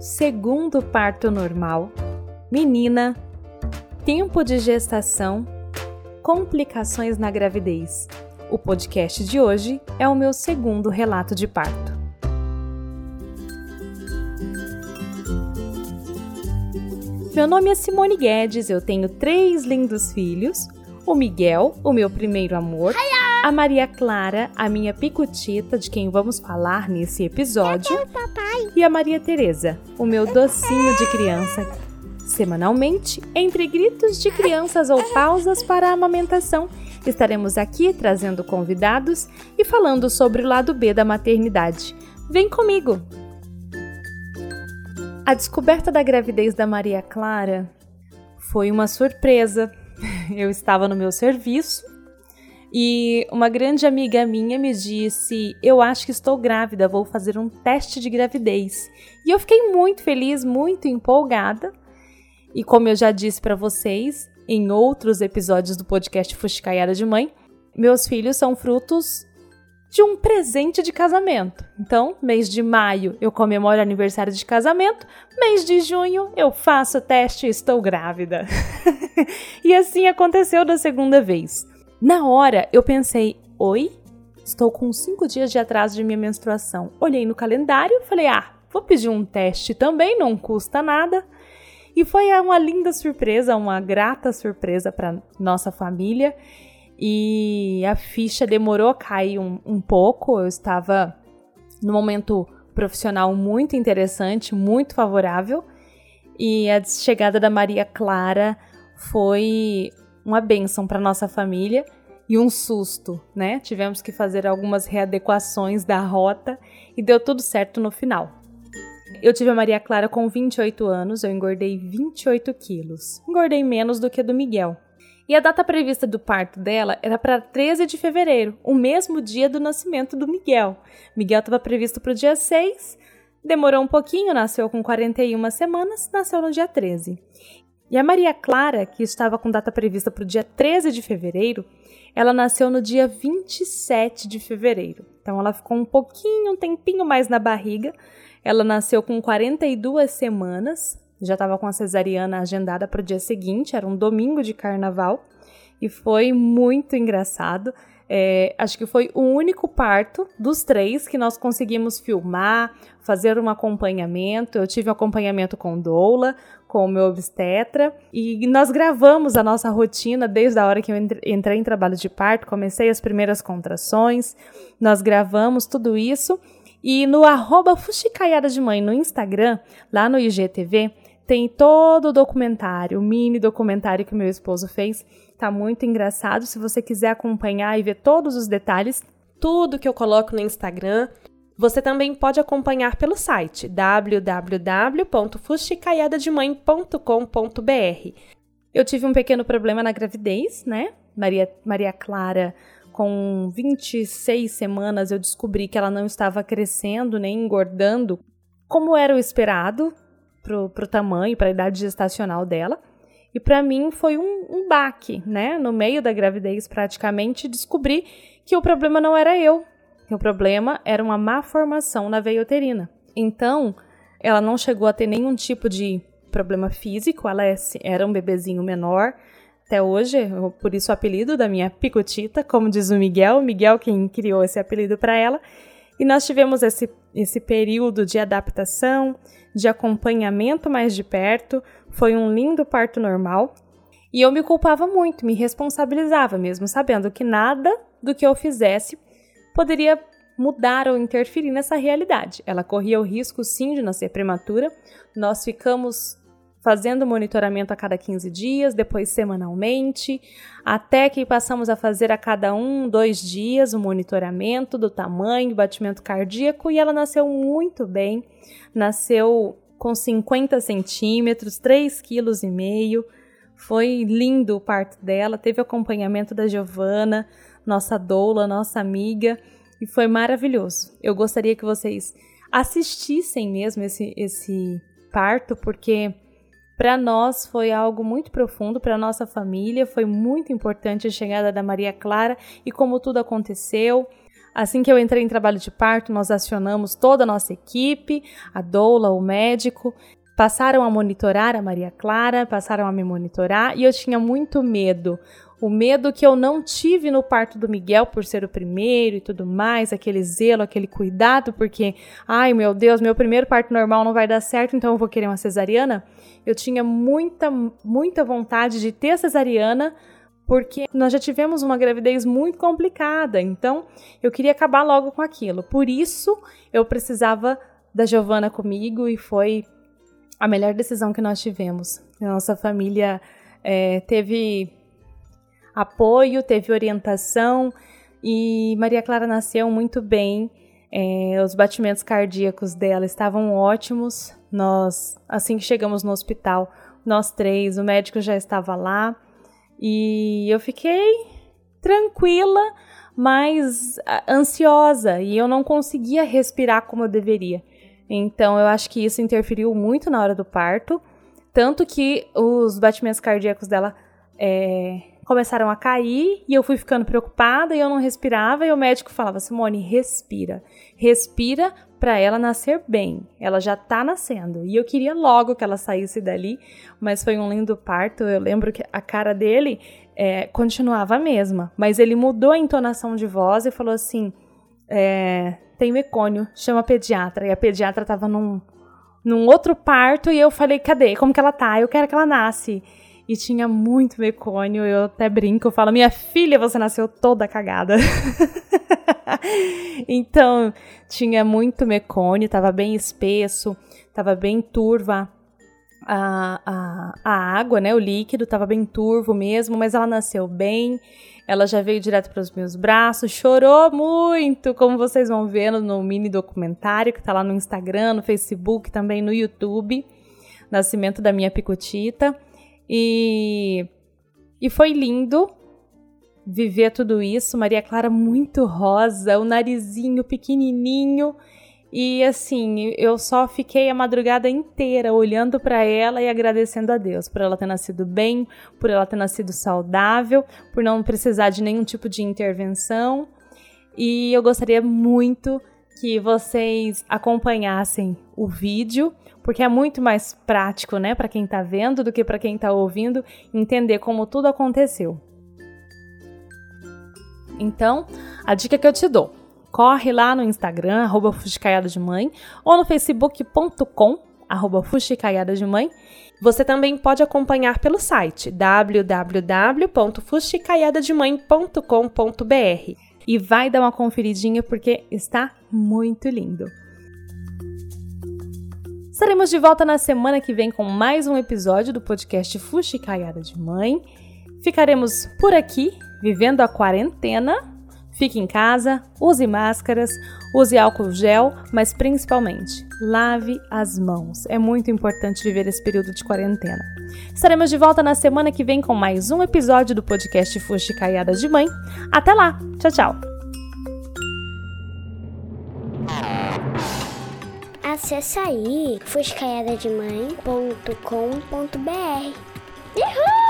segundo parto normal, menina, tempo de gestação, complicações na gravidez. O podcast de hoje é o meu segundo relato de parto. Meu nome é Simone Guedes, eu tenho três lindos filhos: o Miguel, o meu primeiro amor, a Maria Clara, a minha picotita, de quem vamos falar nesse episódio, e a Maria Teresa, o meu docinho de criança. Semanalmente, entre gritos de crianças ou pausas para a amamentação, estaremos aqui trazendo convidados e falando sobre o lado B da maternidade. Vem comigo! A descoberta da gravidez da Maria Clara foi uma surpresa. Eu estava no meu serviço e uma grande amiga minha me disse: Eu acho que estou grávida, vou fazer um teste de gravidez. E eu fiquei muito feliz, muito empolgada. E como eu já disse para vocês em outros episódios do podcast Fuxicaiada de Mãe, meus filhos são frutos de um presente de casamento. Então, mês de maio eu comemoro aniversário de casamento, mês de junho eu faço teste e estou grávida. e assim aconteceu da segunda vez. Na hora eu pensei: oi, estou com cinco dias de atraso de minha menstruação. Olhei no calendário e falei: ah, vou pedir um teste também, não custa nada. E foi uma linda surpresa, uma grata surpresa para nossa família e a ficha demorou a cair um, um pouco. Eu estava no momento profissional muito interessante, muito favorável, e a chegada da Maria Clara foi uma bênção para nossa família e um susto, né? Tivemos que fazer algumas readequações da rota e deu tudo certo no final. Eu tive a Maria Clara com 28 anos, eu engordei 28 quilos. Engordei menos do que a do Miguel. E a data prevista do parto dela era para 13 de fevereiro, o mesmo dia do nascimento do Miguel. Miguel estava previsto para o dia 6, demorou um pouquinho, nasceu com 41 semanas, nasceu no dia 13. E a Maria Clara, que estava com data prevista para o dia 13 de fevereiro, ela nasceu no dia 27 de fevereiro. Então ela ficou um pouquinho, um tempinho mais na barriga. Ela nasceu com 42 semanas, já estava com a cesariana agendada para o dia seguinte, era um domingo de carnaval, e foi muito engraçado. É, acho que foi o único parto dos três que nós conseguimos filmar, fazer um acompanhamento. Eu tive um acompanhamento com Doula, com o meu obstetra, e nós gravamos a nossa rotina desde a hora que eu entrei em trabalho de parto, comecei as primeiras contrações, nós gravamos tudo isso. E no arroba Fuxicaiada de Mãe no Instagram, lá no IGTV, tem todo o documentário, o mini documentário que meu esposo fez. Tá muito engraçado. Se você quiser acompanhar e ver todos os detalhes, tudo que eu coloco no Instagram, você também pode acompanhar pelo site www.fuxicaiadademãe.com.br. Eu tive um pequeno problema na gravidez, né? Maria, Maria Clara, com 26 semanas, eu descobri que ela não estava crescendo nem engordando como era o esperado, pro, pro tamanho, para a idade gestacional dela. E para mim foi um, um baque, né? No meio da gravidez, praticamente, descobri que o problema não era eu, que o problema era uma má formação na veia uterina. Então, ela não chegou a ter nenhum tipo de problema físico, ela é, era um bebezinho menor, até hoje, por isso o apelido da minha picotita, como diz o Miguel, Miguel quem criou esse apelido para ela. E nós tivemos esse, esse período de adaptação, de acompanhamento mais de perto, foi um lindo parto normal. E eu me culpava muito, me responsabilizava, mesmo sabendo que nada do que eu fizesse poderia mudar ou interferir nessa realidade. Ela corria o risco sim de nascer prematura. Nós ficamos fazendo monitoramento a cada 15 dias, depois semanalmente, até que passamos a fazer a cada um, dois dias o monitoramento do tamanho, batimento cardíaco, e ela nasceu muito bem, nasceu com 50 centímetros, 3,5 kg. Foi lindo o parto dela, teve acompanhamento da Giovana, nossa doula, nossa amiga, e foi maravilhoso. Eu gostaria que vocês assistissem mesmo esse, esse parto, porque para nós foi algo muito profundo, para nossa família foi muito importante a chegada da Maria Clara e como tudo aconteceu. Assim que eu entrei em trabalho de parto, nós acionamos toda a nossa equipe, a doula, o médico, passaram a monitorar a Maria Clara, passaram a me monitorar e eu tinha muito medo. O medo que eu não tive no parto do Miguel por ser o primeiro e tudo mais, aquele zelo, aquele cuidado, porque, ai meu Deus, meu primeiro parto normal não vai dar certo, então eu vou querer uma cesariana. Eu tinha muita, muita vontade de ter cesariana, porque nós já tivemos uma gravidez muito complicada, então eu queria acabar logo com aquilo. Por isso eu precisava da Giovana comigo e foi a melhor decisão que nós tivemos. A nossa família é, teve apoio, teve orientação e Maria Clara nasceu muito bem. É, os batimentos cardíacos dela estavam ótimos. Nós, assim que chegamos no hospital, nós três, o médico já estava lá e eu fiquei tranquila, mas ansiosa e eu não conseguia respirar como eu deveria. Então eu acho que isso interferiu muito na hora do parto. Tanto que os batimentos cardíacos dela é, começaram a cair e eu fui ficando preocupada e eu não respirava. E o médico falava: Simone, respira. Respira para ela nascer bem. Ela já tá nascendo. E eu queria logo que ela saísse dali, mas foi um lindo parto. Eu lembro que a cara dele é, continuava a mesma, mas ele mudou a entonação de voz e falou assim: é, tem mecônio, chama a pediatra. E a pediatra tava num, num outro parto e eu falei, cadê? Como que ela tá? Eu quero que ela nasce. E tinha muito mecônio, eu até brinco, eu falo, minha filha, você nasceu toda cagada. então, tinha muito mecônio, tava bem espesso, tava bem turva a, a, a água, né? O líquido tava bem turvo mesmo, mas ela nasceu bem. Ela já veio direto para os meus braços, chorou muito, como vocês vão vendo no mini documentário que está lá no Instagram, no Facebook, também no YouTube. Nascimento da minha picotita. E, e foi lindo viver tudo isso. Maria Clara muito rosa, o narizinho pequenininho. E assim, eu só fiquei a madrugada inteira olhando para ela e agradecendo a Deus por ela ter nascido bem, por ela ter nascido saudável, por não precisar de nenhum tipo de intervenção. E eu gostaria muito que vocês acompanhassem o vídeo, porque é muito mais prático, né, para quem está vendo do que para quem está ouvindo entender como tudo aconteceu. Então, a dica que eu te dou: corre lá no Instagram, arroba de Mãe, ou no facebook.com, arroba de Mãe. Você também pode acompanhar pelo site www.fuxicaiadademãe.com.br e vai dar uma conferidinha porque está muito lindo. Estaremos de volta na semana que vem com mais um episódio do podcast Fuxicaiada de Mãe. Ficaremos por aqui, vivendo a quarentena Fique em casa, use máscaras, use álcool gel, mas principalmente lave as mãos. É muito importante viver esse período de quarentena. Estaremos de volta na semana que vem com mais um episódio do podcast Fuxi Caiadas de Mãe. Até lá! Tchau, tchau! Acesse aí fuxicaiadademãe.com.br Uhul!